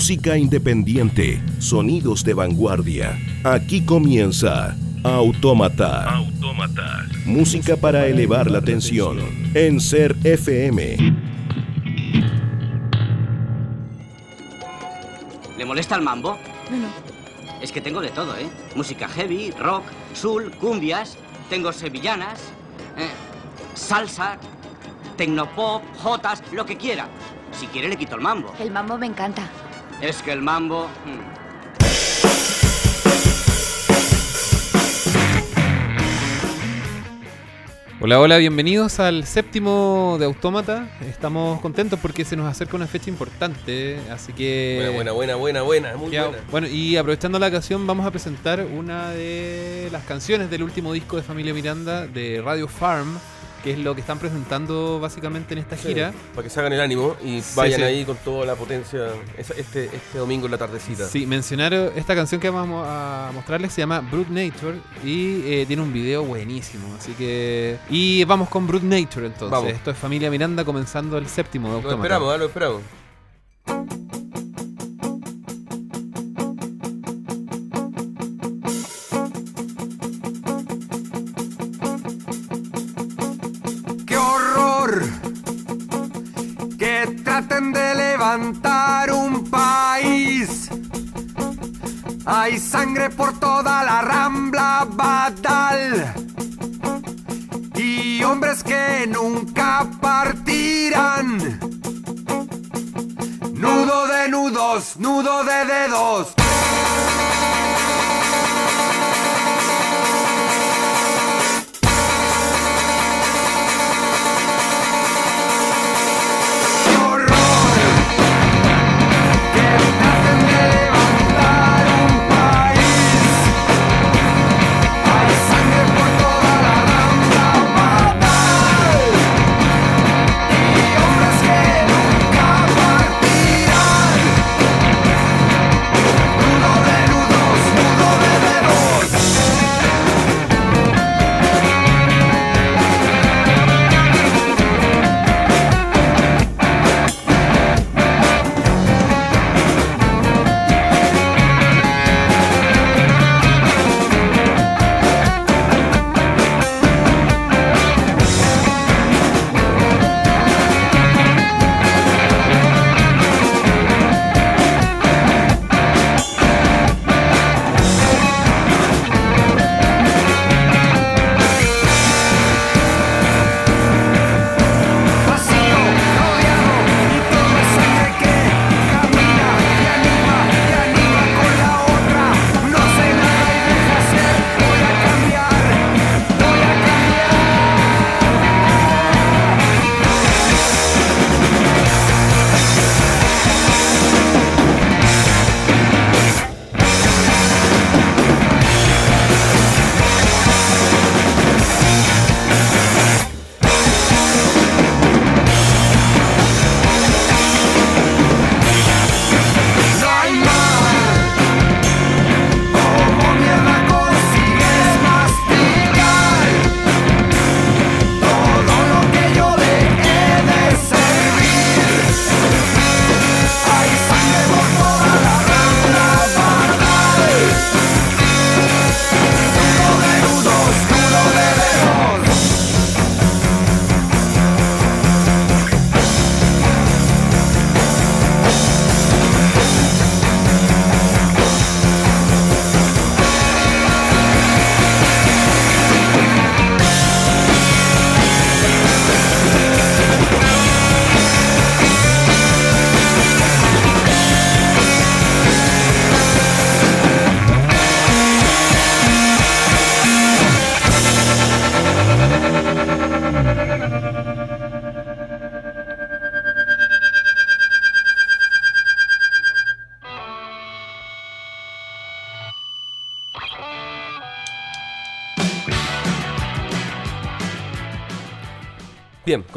Música independiente, sonidos de vanguardia. Aquí comienza Autómata. Autómata. Música para elevar la tensión en Ser FM. ¿Le molesta el mambo? No, no. Es que tengo de todo, ¿eh? Música heavy, rock, soul, cumbias, tengo sevillanas, eh, salsa, tecnopop, jotas, lo que quiera. Si quiere le quito el mambo. El mambo me encanta. Es que el mambo... mm, Hola, hola, bienvenidos al séptimo de Autómata. Estamos contentos porque se nos acerca una fecha importante, así que... Buena, buena, buena, buena, buena, muy Ya, buena. Bueno, y aprovechando la ocasión vamos a presentar una de las canciones del último disco de Familia Miranda de Radio Farm, que es lo que están presentando básicamente en esta Sí, gira. Para que se hagan el ánimo y Sí, vayan sí. ahí con toda la potencia este, este domingo en la tardecita. Sí, mencionar eh, esta canción que vamos a mostrarles se llama Brute Nature y eh, tiene un video buenísimo, así que... Y vamos con Brute Nature entonces. Vamos. Esto es Familia Miranda comenzando el séptimo de Lo esperamos, ¿eh? lo esperamos. Un país. Hay sangre por toda la rambla Badal. Y hombres que nunca partirán. Nudo de nudos, nudo de dedos.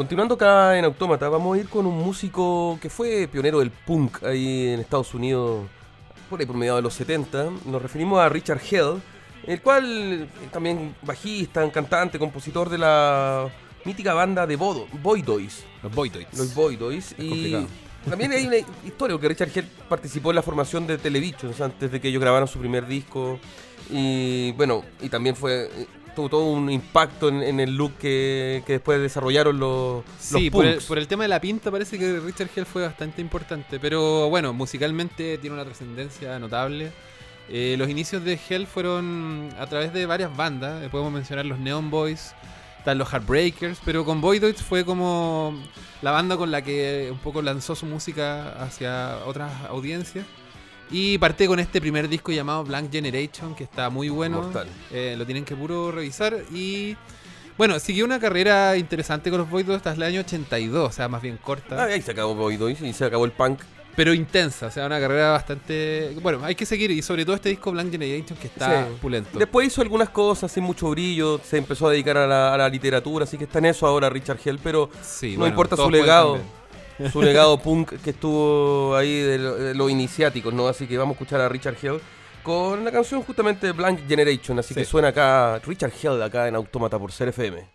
Continuando acá en Autómata, vamos a ir con un músico que fue pionero del punk ahí en Estados Unidos, por ahí por mediados de los 70. Nos referimos a Richard Hell, el cual eh, también bajista, cantante, compositor de la mítica banda de Bodo, Boy Toys. Los Boytoids. Los Boy Toys. Y complicado. También hay una historia, porque Richard Hell participó en la formación de Televisions antes de que ellos grabaran su primer disco. Y bueno, y también fue tuvo todo un impacto en, en el look que, que después desarrollaron los, Sí, los por el, punks. por el tema de la pinta parece que Richard Hell fue bastante importante, pero bueno, musicalmente tiene una trascendencia notable. Eh, los inicios de Hell fueron a través de varias bandas, eh, podemos mencionar los Neon Boys, están los Heartbreakers, pero con Voidoids fue como la banda con la que un poco lanzó su música hacia otras audiencias. Y parte con este primer disco llamado Blank Generation, que está muy bueno. Mortal. Eh, lo tienen que puro revisar. Y bueno, siguió una carrera interesante con los Voidoids hasta el año 82, o sea, más bien corta. Ah, ahí se acabó Toys y se acabó el punk. pero intensa, o sea, una carrera bastante... Bueno, hay que seguir, y sobre todo este disco Blank Generation que está Sí. pulento. Después hizo algunas cosas sin mucho brillo, se empezó a dedicar a la, a la literatura, así que está en eso ahora Richard Hell, pero Sí, no bueno, importa su legado. Su legado punk que estuvo ahí de, lo- de los iniciáticos, ¿no? Así que vamos a escuchar a Richard Hell con la canción justamente Blank Generation, así Sí. que suena acá Richard Hell acá en Autómata por Ser FM.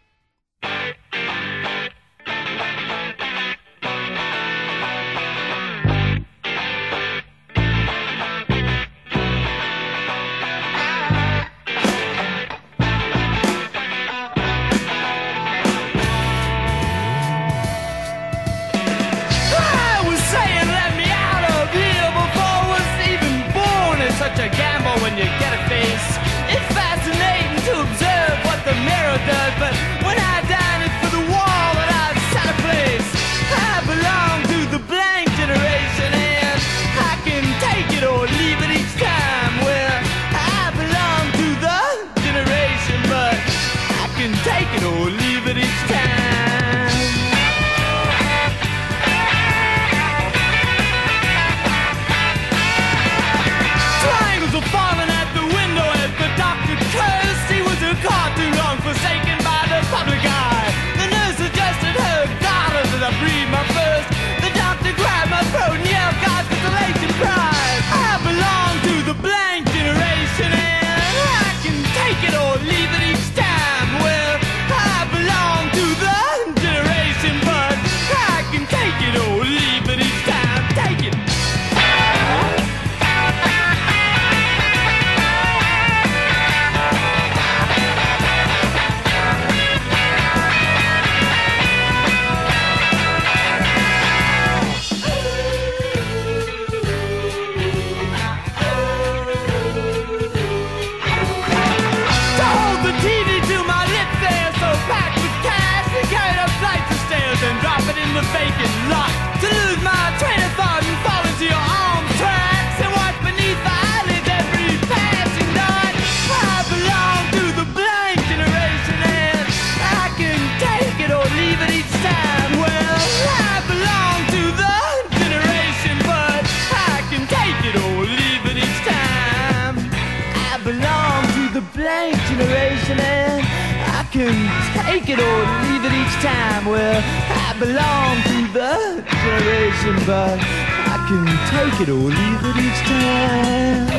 It or leave it each time. Well, I belong to the generation, but I can take it or leave it each time.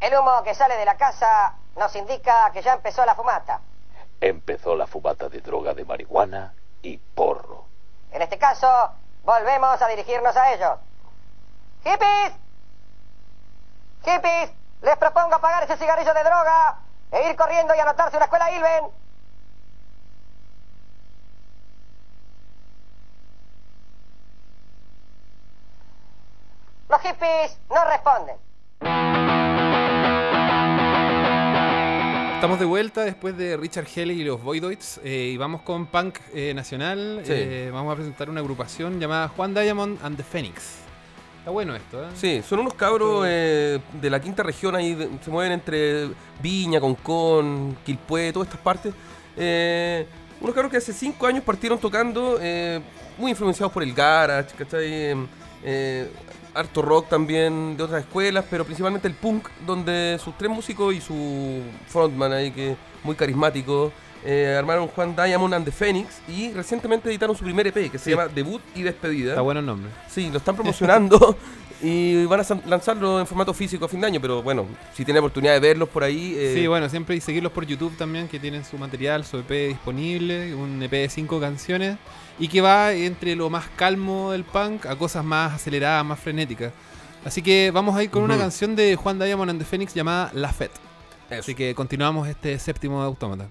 El humo que sale de la casa nos indica que ya empezó la fumata. Empezó la fumata de droga de marihuana y porro. En este caso, volvemos a dirigirnos a ellos. ¡Hippies! ¡Hippies! Les propongo apagar ese cigarrillo de droga e ir corriendo y anotarse una escuela Ilven. Los hippies no responden. Estamos de vuelta después de Richard Hell y los Voidoids eh, y vamos con punk eh, nacional. Sí. Eh, vamos a presentar una agrupación llamada Juan Diamond and the Phoenix. Está bueno esto, ¿eh? Sí, son unos cabros de la quinta región ahí, de- se mueven entre Viña, Concón, Quilpué, todas estas partes. Unos cabros que hace cinco años partieron tocando, muy influenciados por el garage, ¿cachai? Eh, harto rock también de otras escuelas, pero principalmente el punk, donde sus tres músicos y su frontman ahí, que es muy carismático, Eh, armaron Juan Diamond and the Phoenix y recientemente editaron su primer EP que se Sí. llama Debut y Despedida. Está bueno el nombre. Sí, lo están promocionando y van a lanzarlo en formato físico a fin de año, pero bueno, si tienen oportunidad de verlos por ahí. eh, Sí, bueno, siempre y seguirlos por YouTube también, que tienen su material, su EP disponible, un EP de cinco canciones, y que va entre lo más calmo del punk a cosas más aceleradas, más frenéticas. Así que vamos a ir con una Ujú. canción de Juan Diamond and the Phoenix llamada La eso. Así que continuamos este séptimo de Autómata.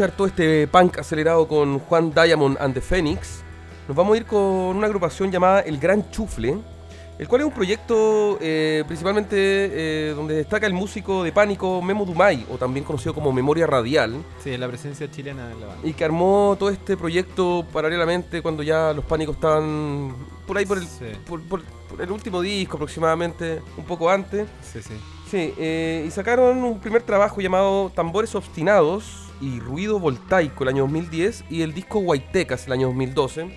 Escuchar todo este punk acelerado con Juan Diamond and the Phoenix, nos vamos a ir con una agrupación llamada El Gran Chufle, el cual es un proyecto eh, principalmente eh, donde destaca el músico de pánico Memo Dumay, o también conocido como Memoria Radial, Sí, la presencia chilena en la banda. y que armó todo este proyecto paralelamente cuando ya los pánicos estaban por ahí por el, Sí. por- por- por el último disco aproximadamente, un poco antes. Sí, sí. Sí, eh, y sacaron un primer trabajo llamado Tambores Obstinados y Ruido Voltaico el año 2010 y el disco Huaytecas el año 2012,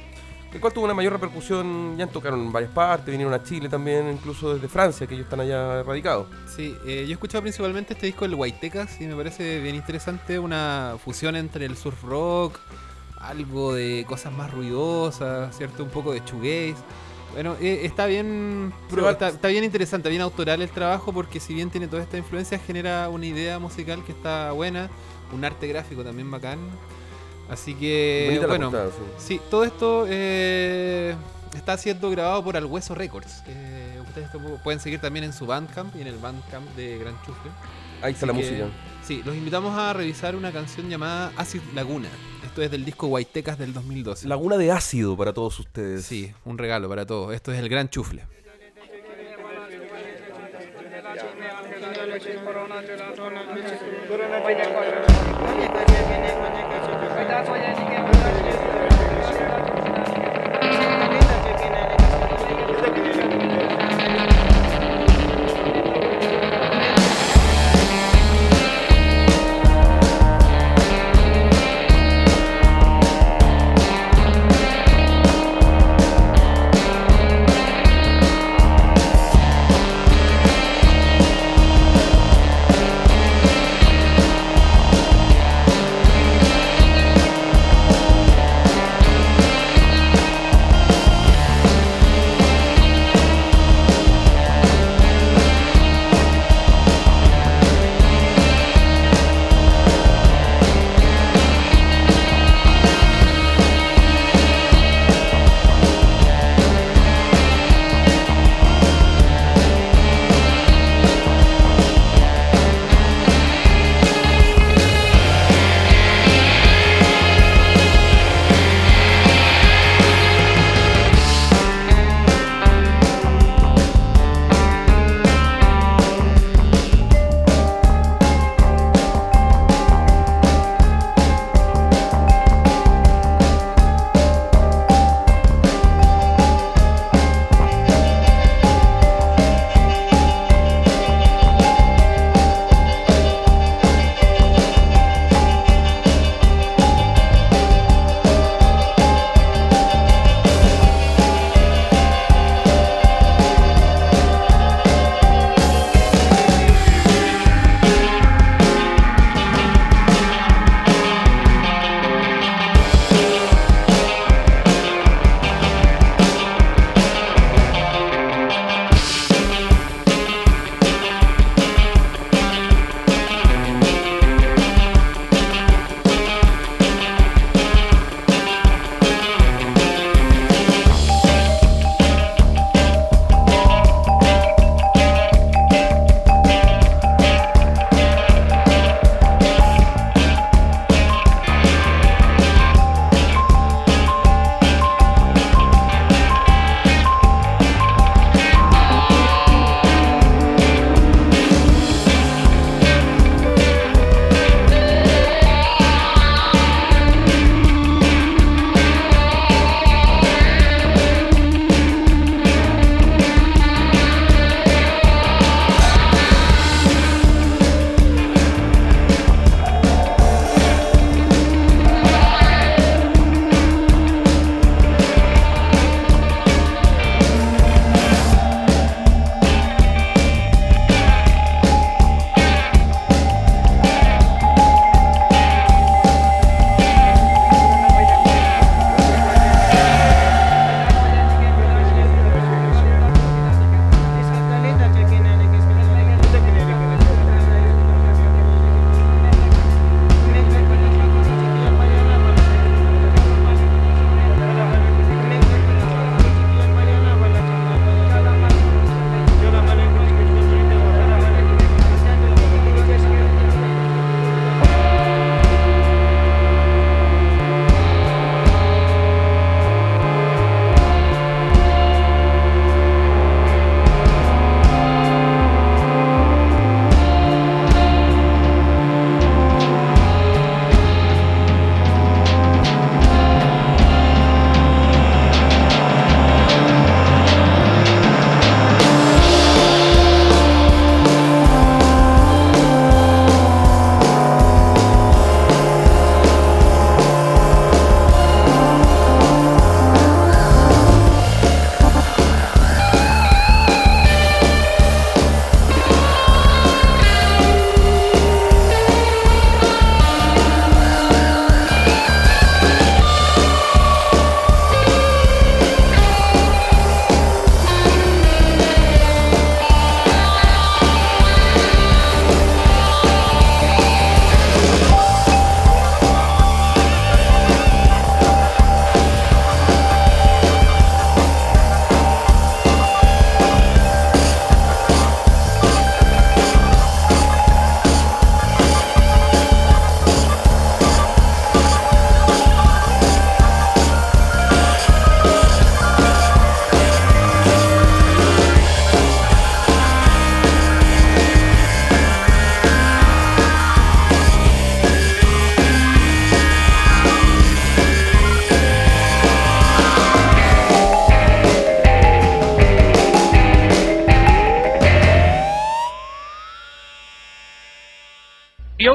el cual tuvo una mayor repercusión, ya tocaron en varias partes, vinieron a Chile también, incluso desde Francia, que ellos están allá radicados. Sí, eh, yo he escuchado principalmente este disco, el Huaytecas, y me parece bien interesante una fusión entre el surf rock, algo de cosas más ruidosas, ¿cierto? Un poco de shoegaze. Bueno, eh, está bien va- está, está bien interesante, bien autoral el trabajo porque si bien tiene toda esta influencia genera una idea musical que está buena, un arte gráfico también bacán. Así que Bonita bueno, portada, sí. Sí, todo esto eh, está siendo grabado por Al Hueso Records. Eh, ustedes pueden seguir también en su Bandcamp y en el Bandcamp de Gran Chufle. Ahí está Así la que, música. Sí, los invitamos a revisar una canción llamada Acid Laguna. Esto es del disco Huaytecas del 2012. Laguna de ácido para todos ustedes. Sí, un regalo para todos. Esto es el Gran Chufle. Uitați-vă de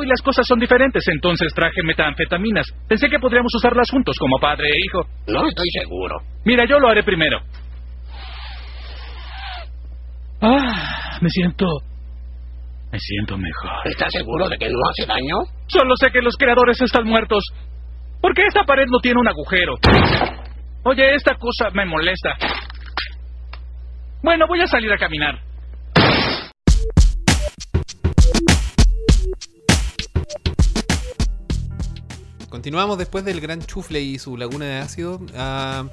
las cosas son diferentes, entonces traje metanfetaminas. Pensé que podríamos usarlas juntos como padre e hijo. No estoy seguro. Mira, yo lo haré primero. Ah, me siento... Me siento mejor. ¿Estás seguro de que no hace daño? Solo sé que los creadores están muertos. ¿Por qué esta pared no tiene un agujero? Oye, esta cosa me molesta. Bueno, voy a salir a caminar. Continuamos después del gran chufle y su laguna de ácido. A,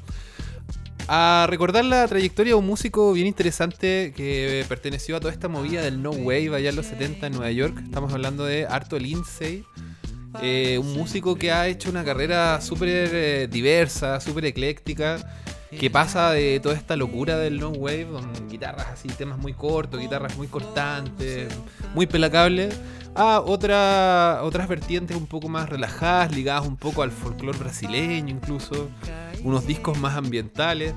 a recordar la trayectoria de un músico bien interesante que perteneció a toda esta movida del No Wave allá en los 70 en Nueva York. Estamos hablando de Arto Lindsay, eh, un músico que ha hecho una carrera súper eh, diversa, súper ecléctica, que pasa de toda esta locura del no wave, con guitarras así, temas muy cortos, guitarras muy cortantes, muy pelacables, a otra, otras vertientes un poco más relajadas, ligadas un poco al folclore brasileño incluso, unos discos más ambientales.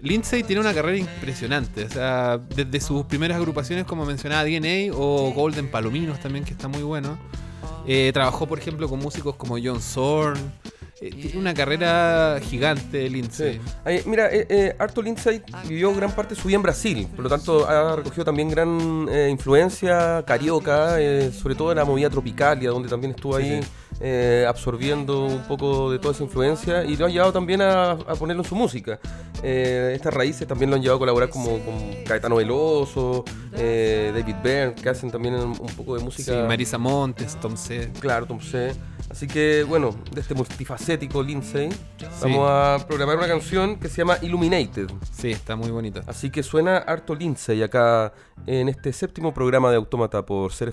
Lindsay tiene una carrera impresionante, o sea, desde sus primeras agrupaciones como mencionaba DNA o Golden Palominos también, que está muy bueno. Eh, trabajó, por ejemplo, con músicos como John Zorn. Eh, tiene una carrera gigante, Lindsay. Sí. Mira, eh, eh, Arthur Lindsay vivió gran parte de su vida en Brasil, por lo tanto ha recogido también gran eh, influencia carioca, sobre todo en la movida tropicalia, donde también estuvo Sí, ahí sí. eh, absorbiendo un poco de toda esa influencia y lo han llevado también a, a ponerlo en su música. Eh, estas raíces también lo han llevado a colaborar como con Caetano Veloso, eh, David Byrne, que hacen también un, un poco de Sí, música. Marisa Montes, Tom C. Claro, Tom C. Así que, bueno, de este multifacético Lindsay, vamos a programar una canción que se llama Illuminated. Sí, está muy bonita. Así que suena harto Lindsay acá en este séptimo programa de Autómata por Ser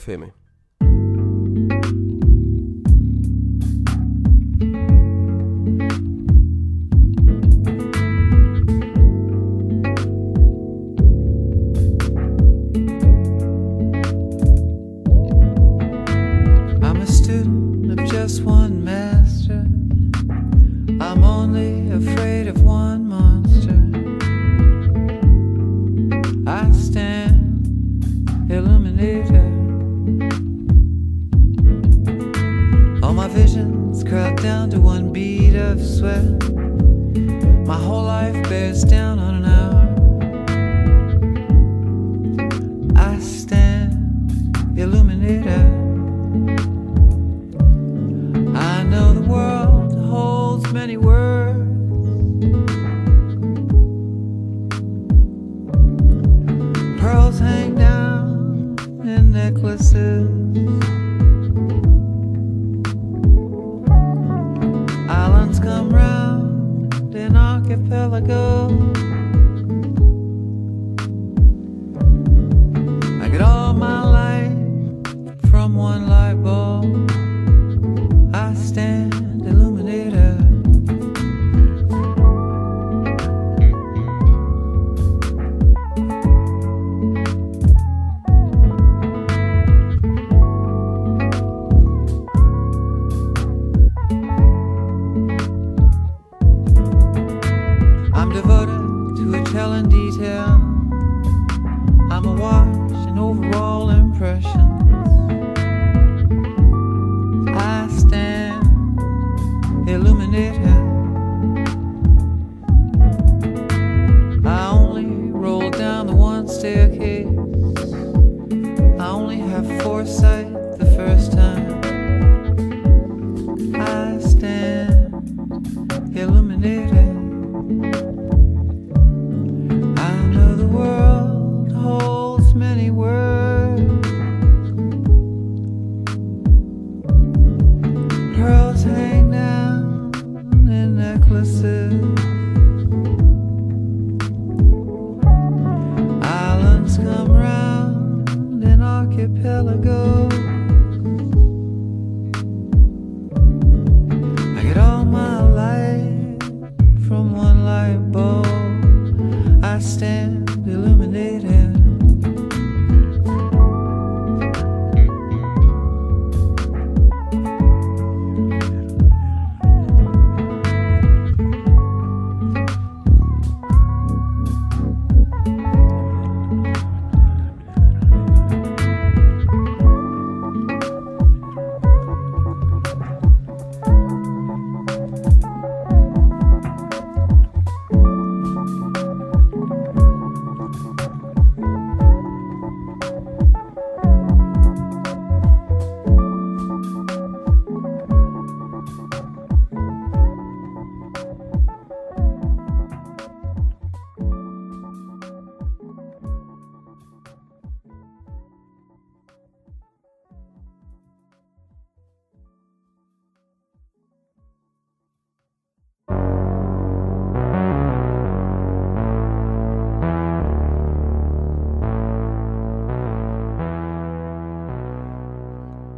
of sweat. My whole life bears down on an hour. I stand illuminated. I know the world holds many words.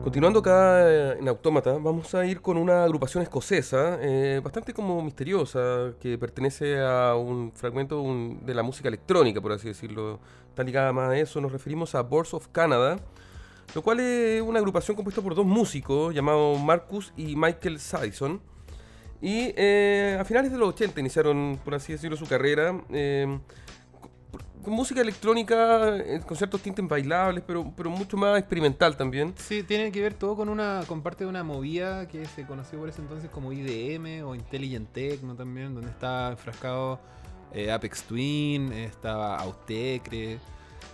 Continuando acá eh, en Autómata, vamos a ir con una agrupación escocesa, eh, bastante como misteriosa, que pertenece a un fragmento de la música electrónica, por así decirlo. Está ligada más a eso, nos referimos a Boards of Canada, lo cual es una agrupación compuesta por dos músicos llamados Marcus y Michael Sadison. Y eh, a finales de los 80 iniciaron, por así decirlo, su carrera. Con música electrónica, eh, con ciertos tintes bailables, pero, pero mucho más experimental también. Sí, tiene que ver todo con una con parte de una movida que se conoció por ese entonces como IDM o Intelligent Techno también, donde está enfrascado eh, Apex Twin, estaba Autecre.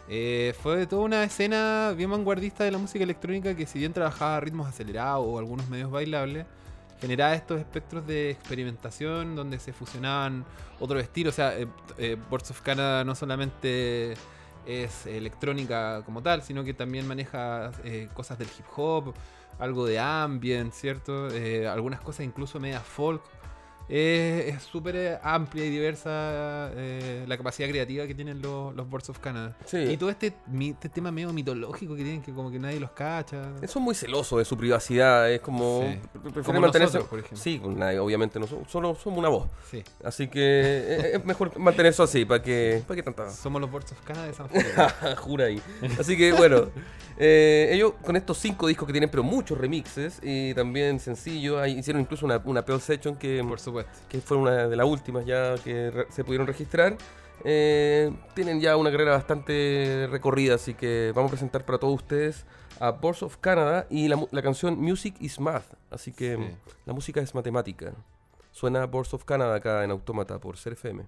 Eh, fue toda una escena bien vanguardista de la música electrónica que si bien trabajaba ritmos acelerados o algunos medios bailables, generaba estos espectros de experimentación donde se fusionaban otros estilos. O sea, eh, eh, Boards of Canada no solamente es electrónica como tal, sino que también maneja eh, cosas del hip hop, algo de ambient, ¿cierto? Eh, algunas cosas incluso media folk. Eh, es súper eh, amplia y diversa eh, la capacidad creativa que tienen los, los Boards of Canada. Sí. Y todo este, este tema medio mitológico que tienen, que como que nadie los cacha. Son muy celosos de su privacidad, es como... Sí. Como mantenerse... nosotros, por ejemplo. Sí, nadie, obviamente no somos, solo somos una voz. Sí. Así que eh, es mejor mantenerse así, para que, para que tanta... Somos los Boards of Canada de San. Jura ahí. Así que bueno, eh, ellos con estos cinco discos que tienen, pero muchos remixes y también sencillos, hicieron incluso una, una Pearl Session que, Por supuesto. que fue una de las últimas ya que re- se pudieron registrar. Eh, tienen ya una carrera bastante recorrida, así que vamos a presentar para todos ustedes a Boards of Canada y la, la canción Music is Math. Así que Sí. la música es matemática. Suena Boards of Canada acá en Autómata por Ser FM.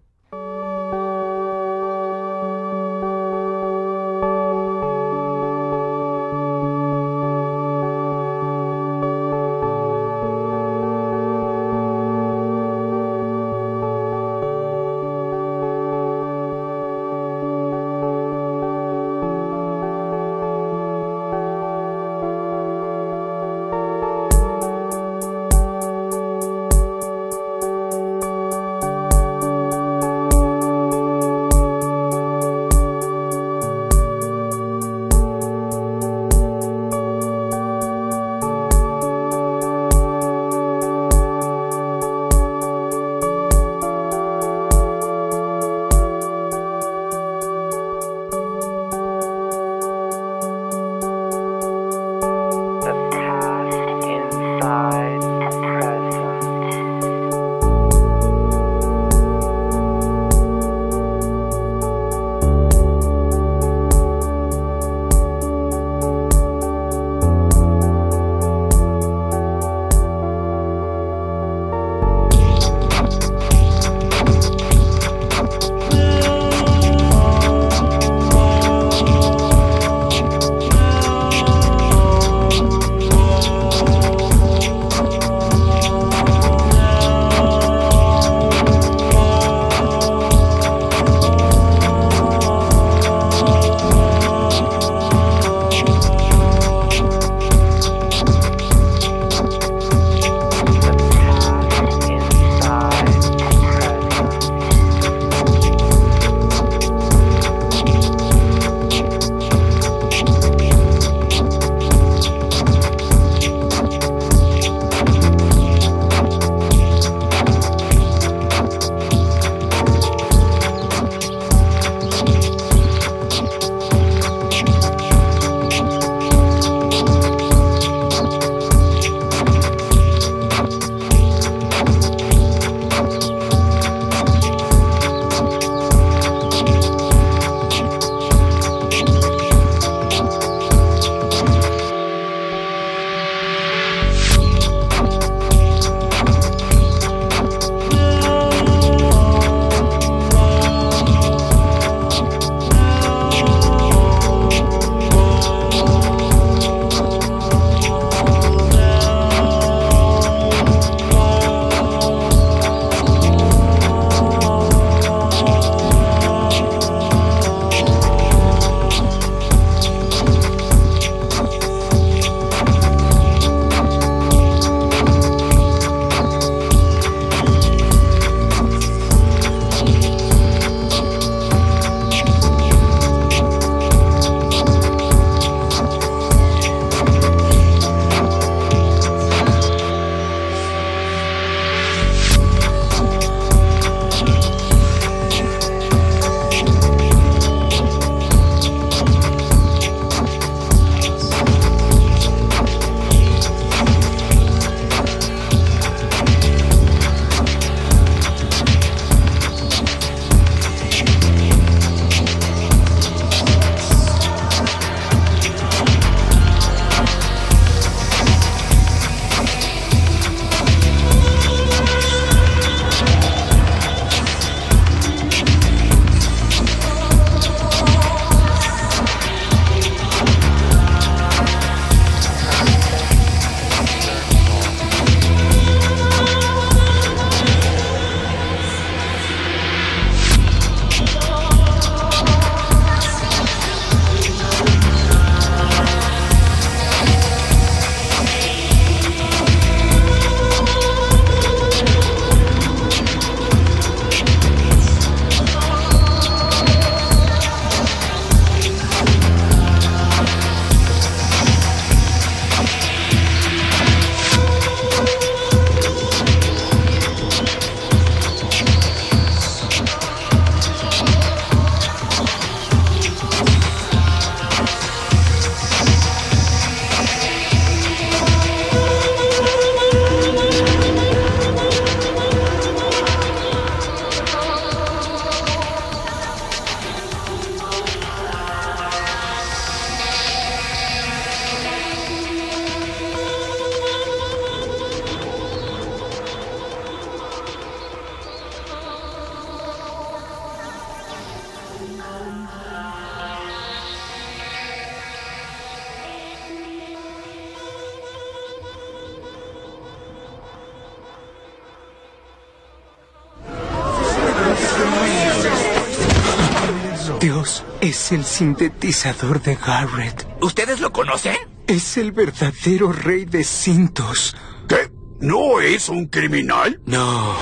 Es el sintetizador de Garrett. ¿Ustedes lo conocen? Es el verdadero rey de cintos. ¿Qué? ¿No es un criminal? No.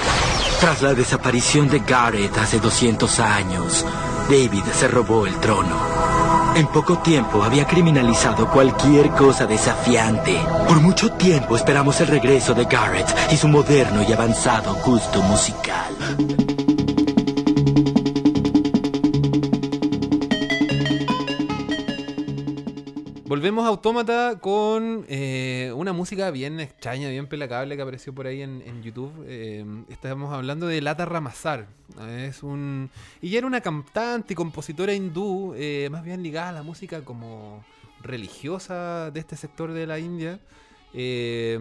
Tras la desaparición de Garrett hace 200 años, David se robó el trono. En poco tiempo había criminalizado cualquier cosa desafiante. Por mucho tiempo esperamos el regreso de Garrett y su moderno y avanzado gusto musical. Volvemos a Autómata con eh, una música bien extraña, bien pelacable que apareció por ahí en, en YouTube. Eh, estamos hablando de Lata Ramazar. Es un. Ella era una cantante y compositora hindú, eh, más bien ligada a la música como religiosa de este sector de la India. eh,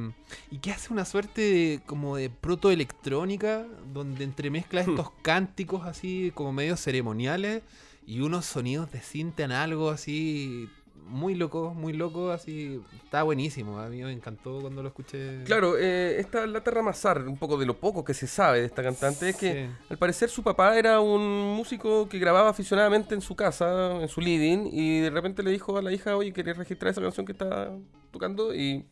y que hace una suerte de, como de protoelectrónica, donde entremezcla estos cánticos así como medio ceremoniales y unos sonidos de cinta análogos así muy locos, muy locos, así está buenísimo. A mí me encantó cuando lo escuché. Claro, eh, esta Lata Ramazar, un poco de lo poco que se sabe de esta cantante, es que Sí. al parecer su papá era un músico que grababa aficionadamente en su casa, en su living, y de repente le dijo a la hija, oye, ¿querés registrar esa canción que está tocando? Y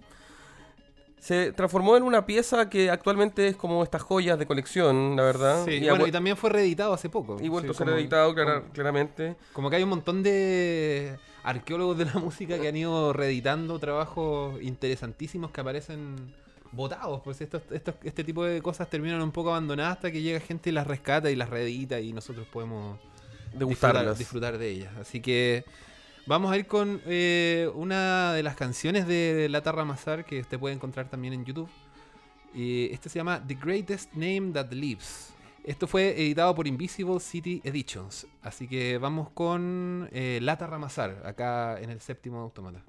se transformó en una pieza que actualmente es como estas joyas de colección, la verdad. Sí, y, bueno, y también fue reeditado hace poco. y vuelto Sí, a ser como- editado clara- como- claramente. Como que hay un montón de arqueólogos de la música que han ido reeditando trabajos interesantísimos que aparecen votados. Pues estos, estos- este tipo de cosas terminan un poco abandonadas hasta que llega gente y las rescata y las reedita y nosotros podemos disfrutar, disfrutar de ellas. Así que vamos a ir con eh, una de las canciones de Lata Ramazar que usted puede encontrar también en YouTube. Y este se llama The Greatest Name That Lives. Esto fue editado por Invisible City Editions. Así que vamos con eh, Lata Ramazar, acá en el séptimo automata.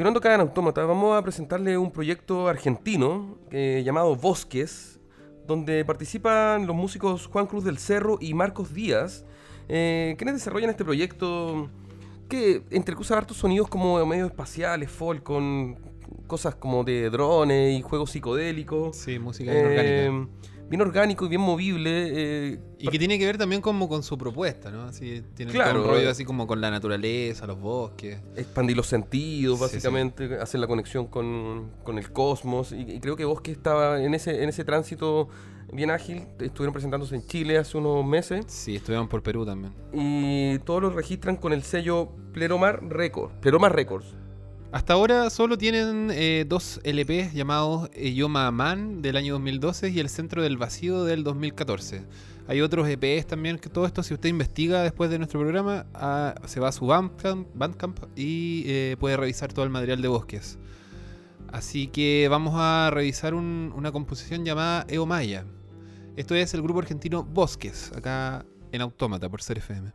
Continuando acá en Autómata, vamos a presentarle un proyecto argentino eh, llamado Bosques, donde participan los músicos Juan Cruz del Cerro y Marcos Díaz, eh, quienes desarrollan este proyecto que entrecruza hartos sonidos como medio espaciales, folk, con cosas como de drones y juegos psicodélicos. Sí, música bien orgánica. Bien orgánico y bien movible. eh, Y que tiene que ver también como con su propuesta, ¿no? Así, tiene Claro. un rollo así como con la naturaleza, los bosques. expandir los sentidos, Sí, básicamente, hacer la conexión con, con el cosmos. Y, y creo que Bosque estaba en ese, en ese tránsito bien ágil. Estuvieron presentándose en Chile hace unos meses. Sí, estuvieron por Perú también. Y todos los registran con el sello Pleromar Records. Pleromar Records. Hasta ahora solo tienen eh, dos LPs llamados eh, Yoma Man del año 2012 y El Centro del Vacío del 2014. Hay otros EPs también, que todo esto si usted investiga después de nuestro programa, ah, se va a su Bandcamp, y eh, puede revisar todo el material de bosques. Así que vamos a revisar un- una composición llamada Eomaya. Esto es el grupo argentino Bosques, acá en Autómata por Ser FM.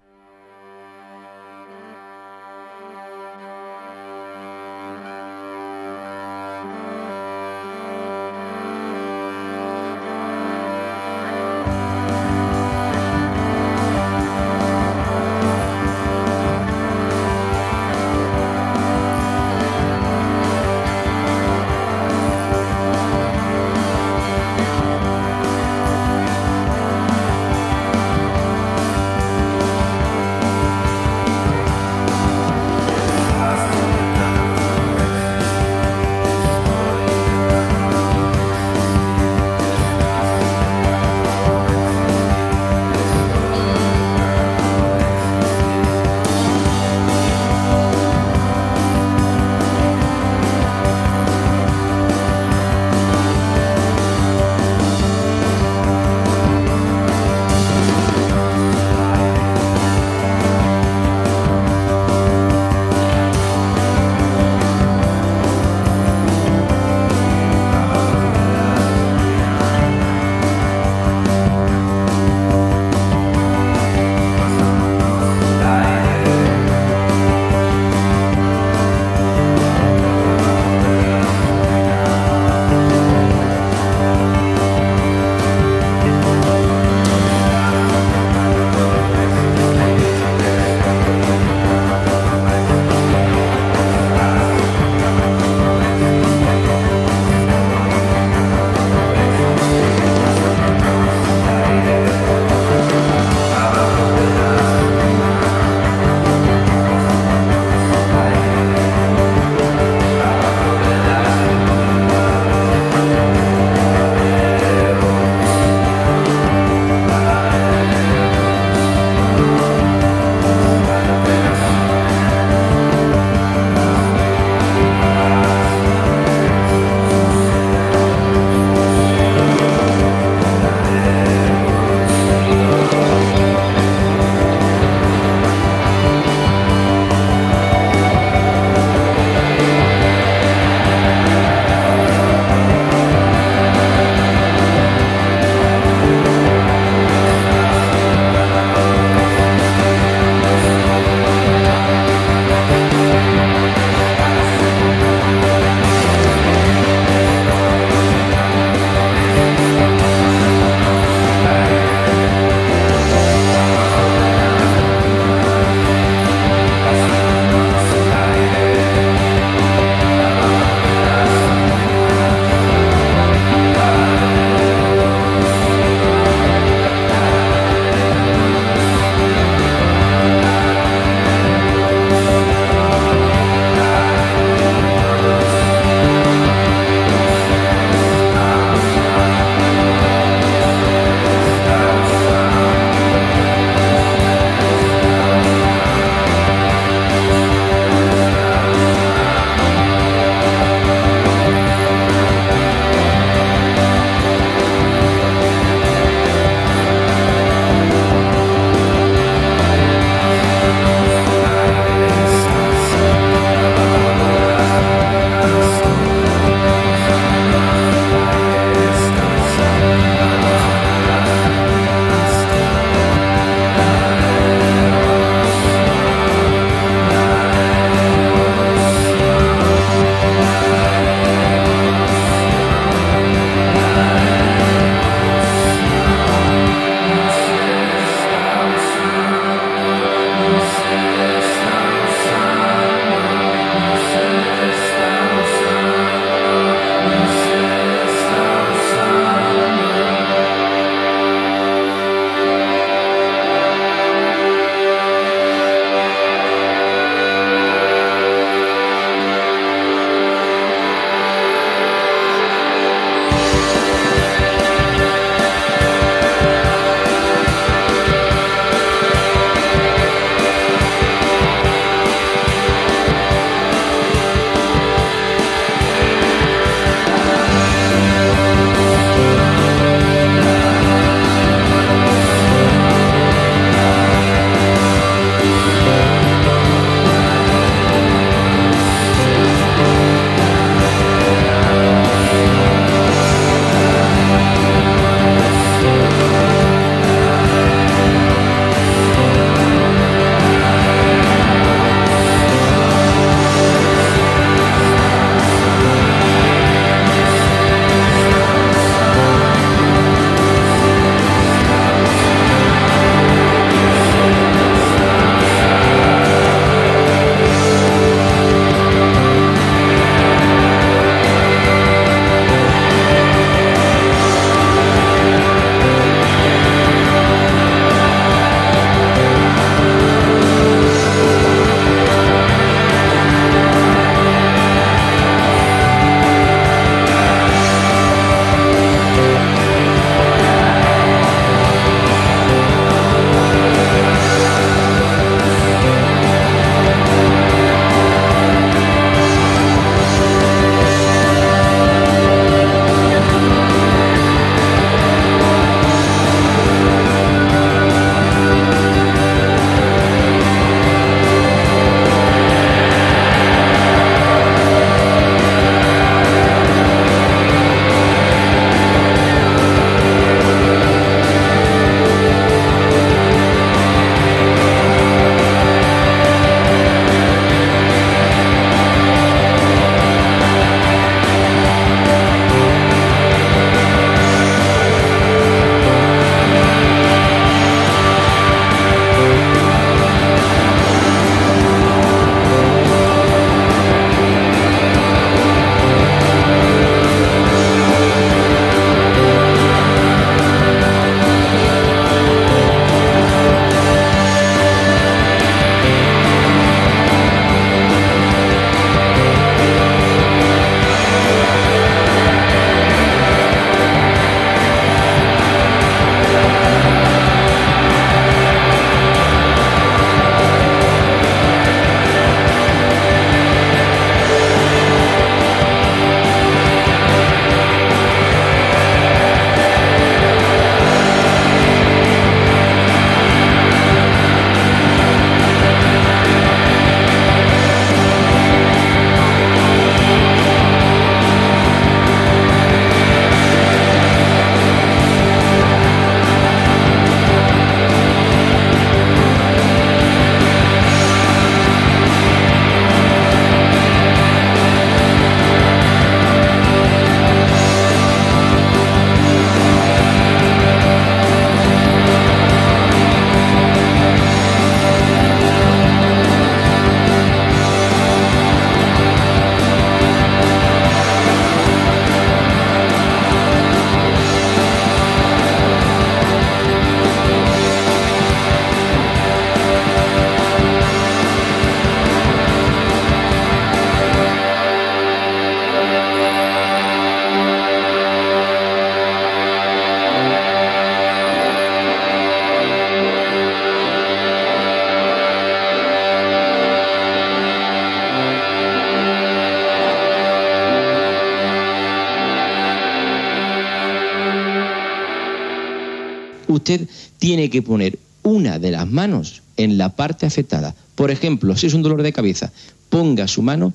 Usted tiene que poner una de las manos en la parte afectada. Por ejemplo, si es un dolor de cabeza, ponga su mano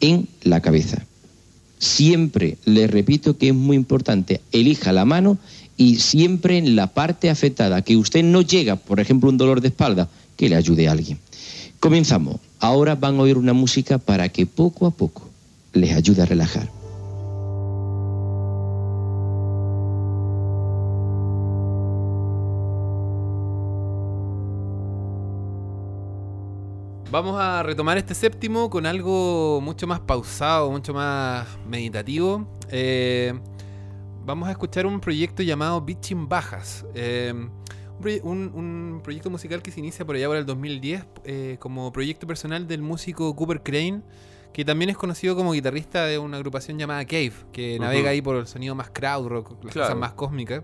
en la cabeza. Siempre le repito que es muy importante, elija la mano y siempre en la parte afectada, que usted no llega, por ejemplo, un dolor de espalda, que le ayude a alguien. Comenzamos. Ahora van a oír una música para que poco a poco les ayude a relajar. Vamos a retomar este séptimo con algo mucho más pausado, mucho más meditativo. Eh, vamos a escuchar un proyecto llamado Bitchin Bajas. Eh, un, proye- un- un proyecto musical que se inicia por allá por el 2010 eh, como proyecto personal del músico Cooper Crane, que también es conocido como guitarrista de una agrupación llamada Cave, que navega ahí por el sonido más crowd rock, las Claro. cosas más cósmicas.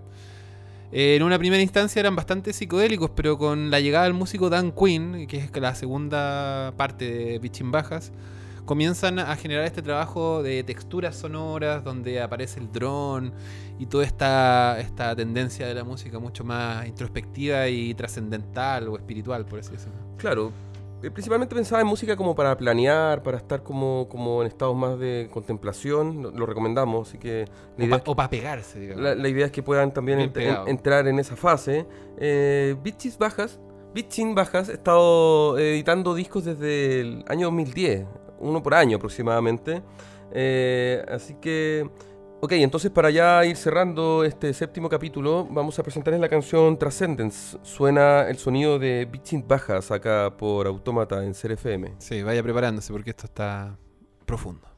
Eh, en una primera instancia eran bastante psicodélicos, pero con la llegada del músico Dan Quinn, que es la segunda parte de Bitchin Bajas, comienzan a generar este trabajo de texturas sonoras, donde aparece el dron y toda esta, esta tendencia de la música mucho más introspectiva y trascendental o espiritual, por así decirlo. Claro, principalmente pensaba en música como para planear, para estar como, como en estados más de contemplación, lo, lo recomendamos, así que la O idea, pa- o para pegarse, digamos. la, la idea es que puedan también ent- en- entrar en esa fase. Eh, Bajas, Bitchin Bajas ha estado editando discos desde el año 2010, uno por año aproximadamente, Eh, así que... Ok, entonces para ya ir cerrando este séptimo capítulo, vamos a presentarles la canción Transcendence. Suena el sonido de Bitchin Bajas acá por Autómata en Ser FM. Sí, vaya preparándose porque esto está profundo.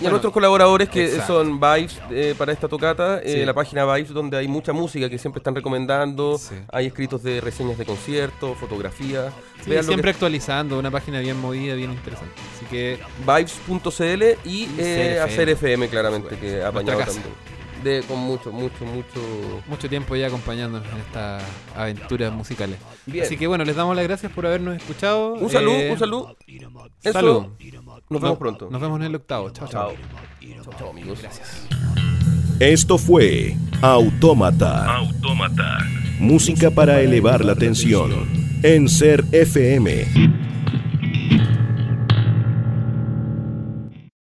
Y a nuestros colaboradores que exacto. son Vibes eh, para esta tocata, eh, Sí. la página Vibes donde hay mucha música que siempre están recomendando, Sí. hay escritos de reseñas de conciertos, fotografías, Sí, siempre que- actualizando, una página bien movida, bien interesante. Así que vibes.cl y eh, CRFM. hacer FM claramente que ha apañado también. De, con mucho, mucho, mucho... mucho tiempo ya acompañándonos en estas aventuras musicales. Bien. Así que bueno, les damos las gracias por habernos escuchado. Un salud, Eh, un salud. Eso, Salud. Nos vemos pronto. Nos vemos en el octavo. Chao, chao. Chao. Chao, chao, amigos. Gracias. Esto fue Autómata. Autómata. Música para elevar la tensión. En Ser FM.